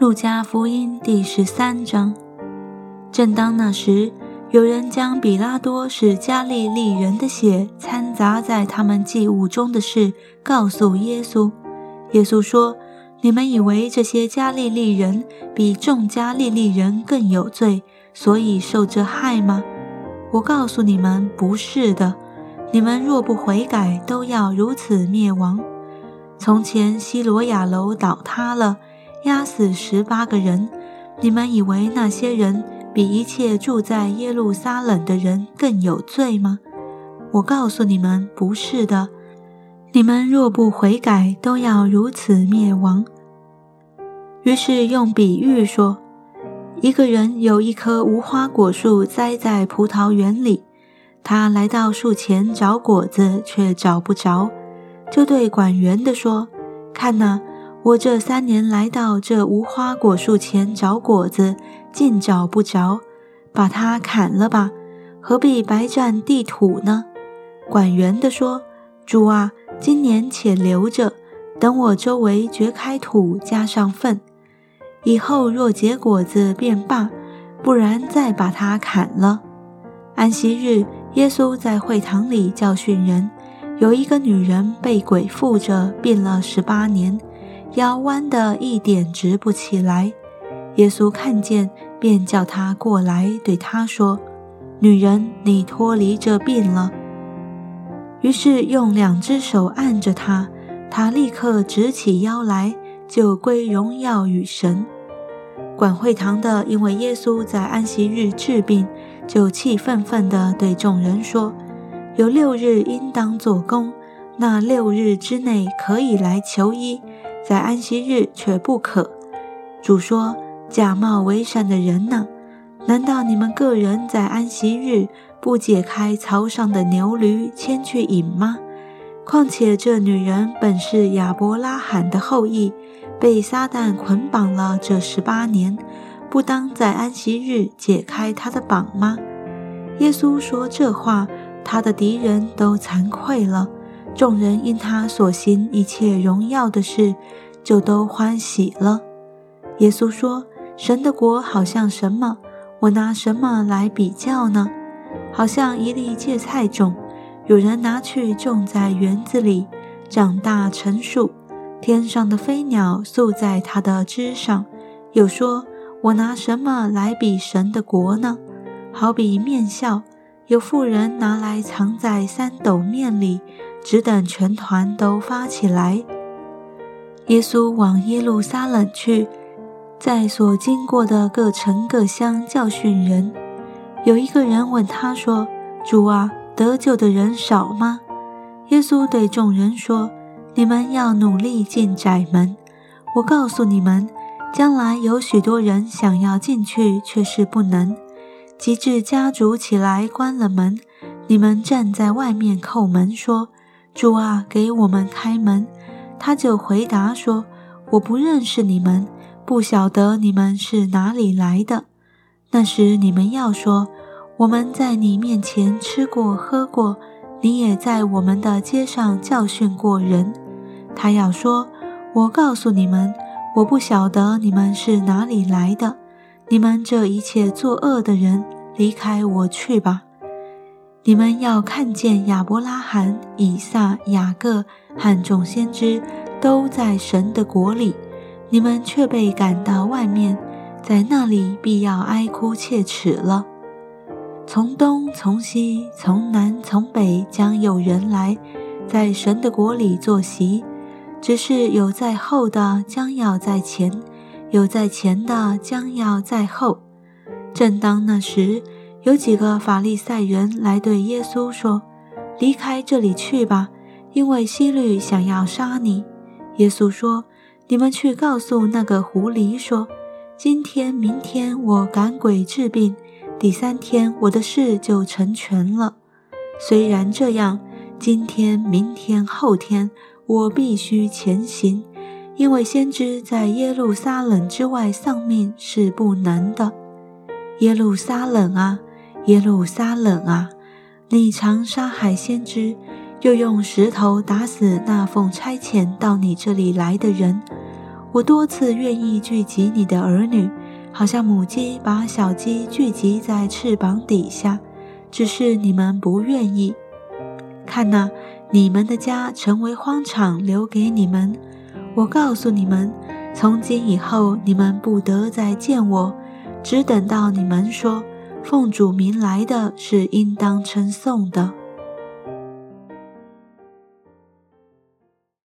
路加福音第十三章。正当那时，有人将比拉多是加利利人的血掺杂在他们祭物中的事告诉耶稣。耶稣说：“你们以为这些加利利人比众加利利人更有罪，所以受这害吗？我告诉你们，不是的。你们若不悔改，都要如此灭亡。从前西罗亚楼倒塌了。”压死十八个人，你们以为那些人比一切住在耶路撒冷的人更有罪吗？我告诉你们，不是的。你们若不悔改，都要如此灭亡。于是用比喻说：一个人有一棵无花果树栽在葡萄园里，他来到树前找果子，却找不着，就对管园的说：“看哪。”我这三年来到这无花果树前找果子，竟找不着，把它砍了吧，何必白占地土呢？管园的说：“主啊，今年且留着，等我周围掘开土，加上粪，以后若结果子便罢，不然再把它砍了。”安息日，耶稣在会堂里教训人，有一个女人被鬼附着，病了十八年。腰弯的一点直不起来，耶稣看见，便叫他过来，对他说：“女人，你脱离这病了。”于是用两只手按着他，他立刻直起腰来，就归荣耀与神。管会堂的因为耶稣在安息日治病，就气愤愤地对众人说：“有六日应当做工，那六日之内可以来求医。”在安息日却不可。主说：“假冒为善的人呢？难道你们个人在安息日不解开槽上的牛驴牵去饮吗？况且这女人本是亚伯拉罕的后裔，被撒旦捆绑了这十八年，不当在安息日解开她的绑吗？”耶稣说这话，他的敌人都惭愧了。众人因他所行一切荣耀的事，就都欢喜了。耶稣说：“神的国好像什么？我拿什么来比较呢？好像一粒芥菜种，有人拿去种在园子里，长大成树，天上的飞鸟宿在它的枝上。又说：我拿什么来比神的国呢？好比面笑，有妇人拿来藏在三斗面里。”只等全团都发起来。耶稣往耶路撒冷去，在所经过的各城各乡教训人。有一个人问他说：“主啊，得救的人少吗？”耶稣对众人说：“你们要努力进窄门。我告诉你们，将来有许多人想要进去，却是不能。及至家主起来关了门，你们站在外面叩门说。”主啊，给我们开门。他就回答说：“我不认识你们，不晓得你们是哪里来的。”那时你们要说：“我们在你面前吃过喝过，你也在我们的街上教训过人。”他要说：“我告诉你们，我不晓得你们是哪里来的。你们这一切作恶的人，离开我去吧。”你们要看见亚伯拉罕、以撒、雅各和众先知都在神的国里，你们却被赶到外面，在那里必要哀哭切齿了。从东从西从南从北将有人来，在神的国里坐席，只是有在后的将要在前，有在前的将要在后。正当那时。有几个法利赛人来对耶稣说：“离开这里去吧，因为希律想要杀你。”耶稣说：“你们去告诉那个狐狸说，今天、明天我赶鬼治病，第三天我的事就成全了。虽然这样，今天、明天、后天我必须前行，因为先知在耶路撒冷之外丧命是不能的。耶路撒冷啊！”耶路撒冷啊，你常杀害先知，又用石头打死那奉差遣到你这里来的人。我多次愿意聚集你的儿女，好像母鸡把小鸡聚集在翅膀底下，只是你们不愿意。看呐，你们的家成为荒场，留给你们。我告诉你们，从今以后，你们不得再见我，只等到你们说奉主名来的是应当称颂的。